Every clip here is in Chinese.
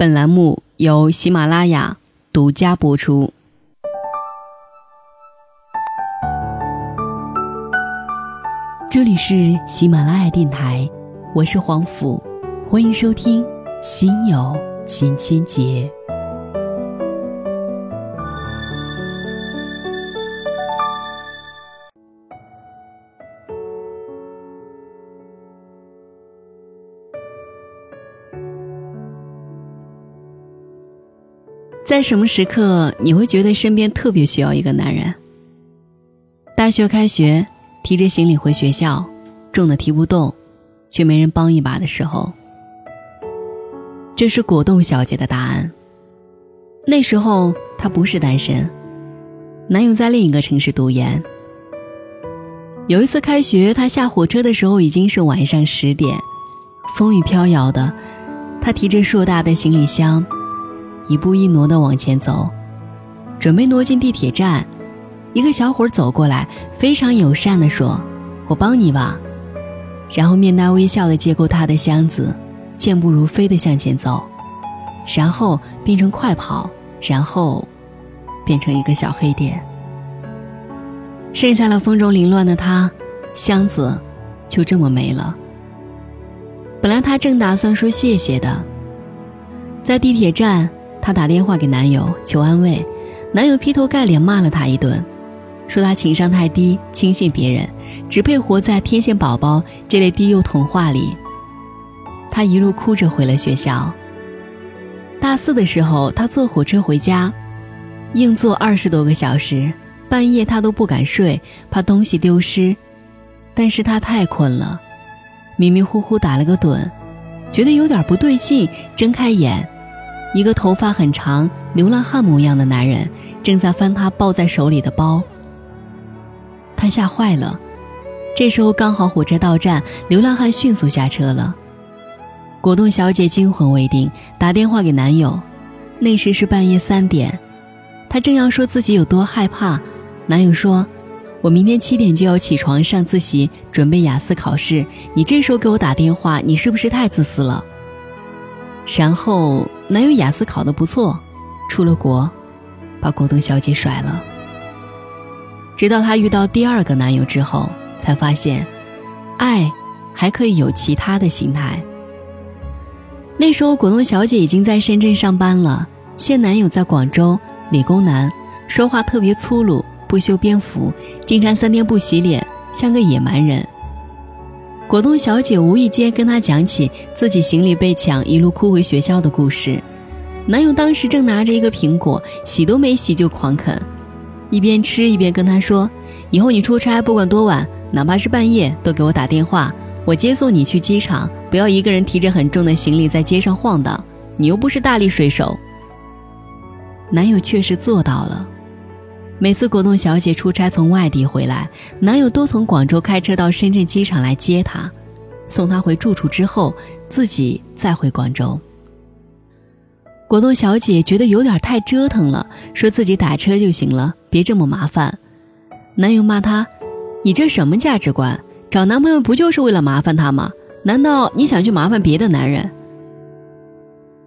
本栏目由喜马拉雅独家播出。这里是喜马拉雅电台，我是黄甫，欢迎收听《心有千千结》。在什么时刻你会觉得身边特别需要一个男人？大学开学，提着行李回学校，重的提不动，却没人帮一把的时候，这是果冻小姐的答案。那时候她不是单身，男友在另一个城市读研。有一次开学，她下火车的时候已经是晚上十点，风雨飘摇的，她提着硕大的行李箱。一步一挪地往前走，准备挪进地铁站，一个小伙走过来，非常友善地说：“我帮你吧。”然后面带微笑地接过他的箱子，健步如飞地向前走，然后变成快跑，然后变成一个小黑点，剩下了风中凌乱的他，箱子就这么没了。本来他正打算说谢谢的，在地铁站。她打电话给男友求安慰，男友劈头盖脸骂了她一顿，说她情商太低，轻信别人，只配活在天线宝宝这类低幼童话里。她一路哭着回了学校。大四的时候，她坐火车回家，硬坐二十多个小时，半夜她都不敢睡，怕东西丢失。但是她太困了，迷迷糊糊打了个盹，觉得有点不对劲，睁开眼。一个头发很长、流浪汉模样的男人正在翻他抱在手里的包，他吓坏了。这时候刚好火车到站，流浪汉迅速下车了。果冻小姐惊魂未定，打电话给男友。那时是半夜三点，她正要说自己有多害怕，男友说：“我明天七点就要起床上自习，准备雅思考试。你这时候给我打电话，你是不是太自私了？”然后。男友雅思考得不错，出了国，把果冻小姐甩了。直到她遇到第二个男友之后，才发现，爱还可以有其他的形态。那时候果冻小姐已经在深圳上班了，现男友在广州，理工男，说话特别粗鲁，不修边幅，经常三天不洗脸，像个野蛮人。果冻小姐无意间跟他讲起自己行李被抢，一路哭回学校的故事。男友当时正拿着一个苹果，洗都没洗就狂啃，一边吃一边跟她说：“以后你出差不管多晚，哪怕是半夜，都给我打电话，我接送你去机场，不要一个人提着很重的行李在街上晃荡。你又不是大力水手。”男友确实做到了。每次果冻小姐出差从外地回来，男友都从广州开车到深圳机场来接她，送她回住处之后，自己再回广州。果冻小姐觉得有点太折腾了，说自己打车就行了，别这么麻烦。男友骂她：“你这什么价值观？找男朋友不就是为了麻烦他吗？难道你想去麻烦别的男人？”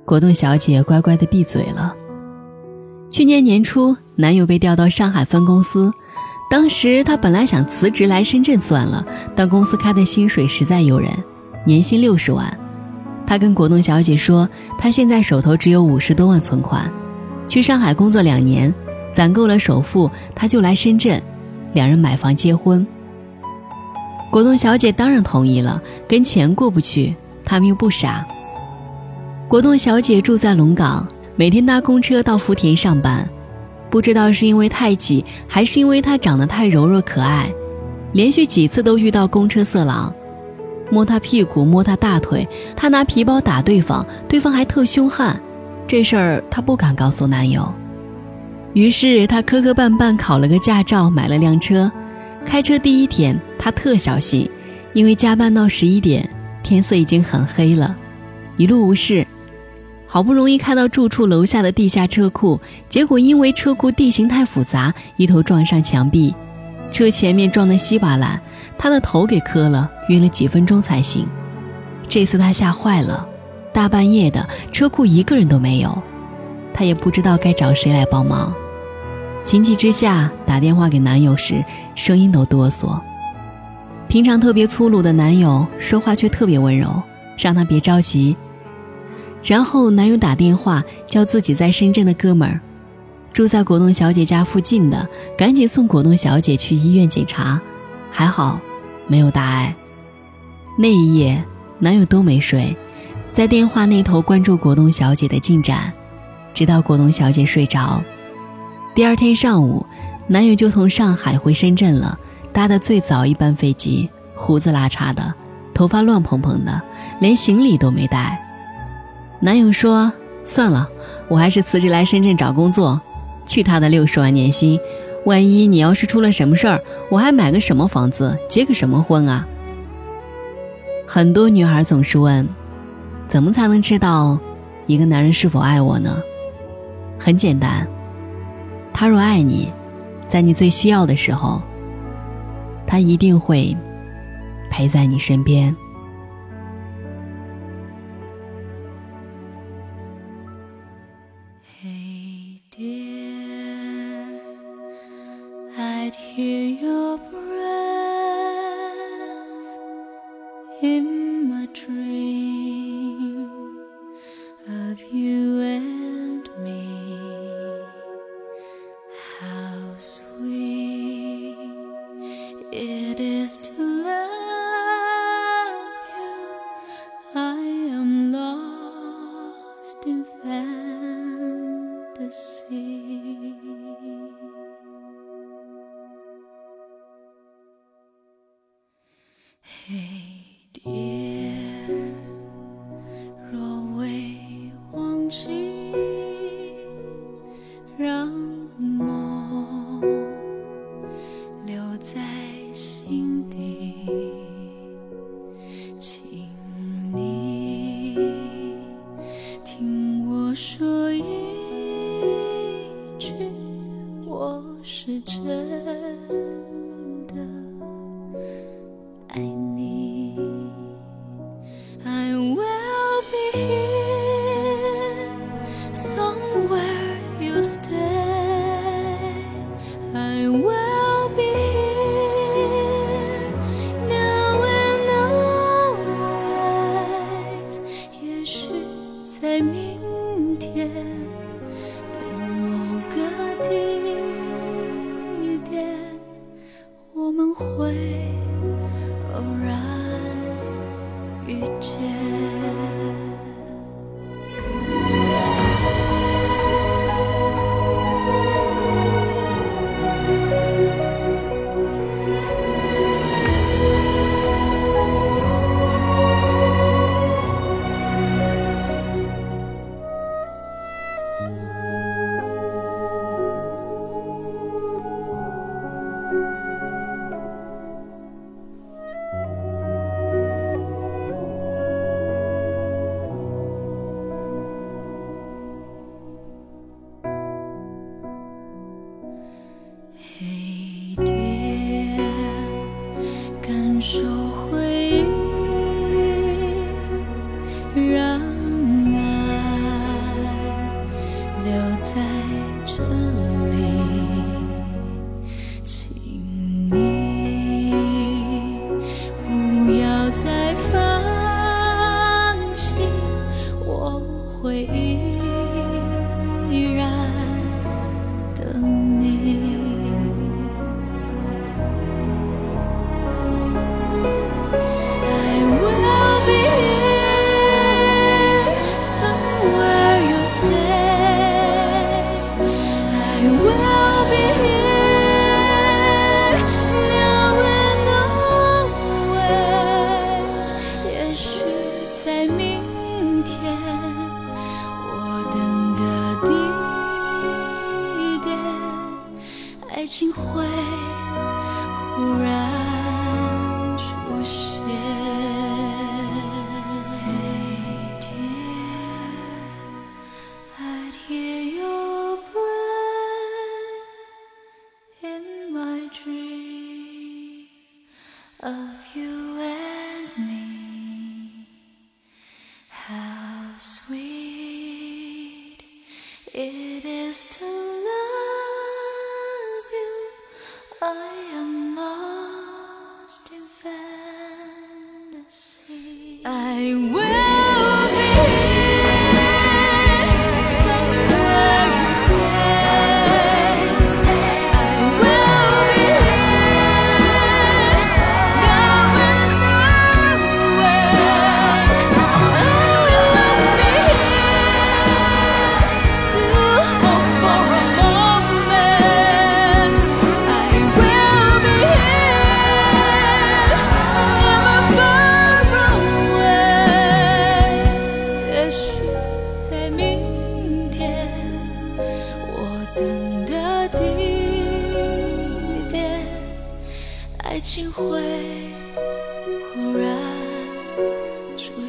果冻小姐乖乖的闭嘴了。去年年初，男友被调到上海分公司，当时她本来想辞职来深圳算了，但公司开的薪水实在诱人，年薪六十万。她跟果冻小姐说，她现在手头只有五十多万存款，去上海工作两年，攒够了首付，她就来深圳，两人买房结婚。果冻小姐当然同意了，跟钱过不去，他们又不傻。果冻小姐住在龙岗。每天搭公车到福田上班，不知道是因为太挤，还是因为她长得太柔弱可爱，连续几次都遇到公车色狼，摸她屁股，摸她大腿，她拿皮包打对方，对方还特凶悍。这事儿她不敢告诉男友，于是她磕磕绊绊考了个驾照，买了辆车。开车第一天，她特小心，因为加班到十一点，天色已经很黑了，一路无事。好不容易开到住处楼下的地下车库，结果因为车库地形太复杂，一头撞上墙壁，车前面撞得稀巴烂，他的头给磕了，晕了几分钟才醒。这次他吓坏了，大半夜的，车库一个人都没有，她也不知道该找谁来帮忙。情急之下打电话给男友时，声音都哆嗦。平常特别粗鲁的男友说话却特别温柔，让她别着急。然后男友打电话叫自己在深圳的哥们儿，住在果冻小姐家附近的，赶紧送果冻小姐去医院检查。还好，没有大碍。那一夜，男友都没睡，在电话那头关注果冻小姐的进展，直到果冻小姐睡着。第二天上午，男友就从上海回深圳了，搭的最早一班飞机，胡子拉碴的，头发乱蓬蓬的，连行李都没带。男友说：“算了，我还是辞职来深圳找工作，去他的六十万年薪。”万一你要是出了什么事儿，我还买个什么房子，结个什么婚啊？很多女孩总是问，怎么才能知道一个男人是否爱我呢？很简单，他若爱你，在你最需要的时候，他一定会陪在你身边。hear your breath. there 情会忽然出现。Hey，Dear，I hear your breath in my dream of you.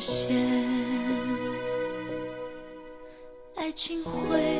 现。爱情会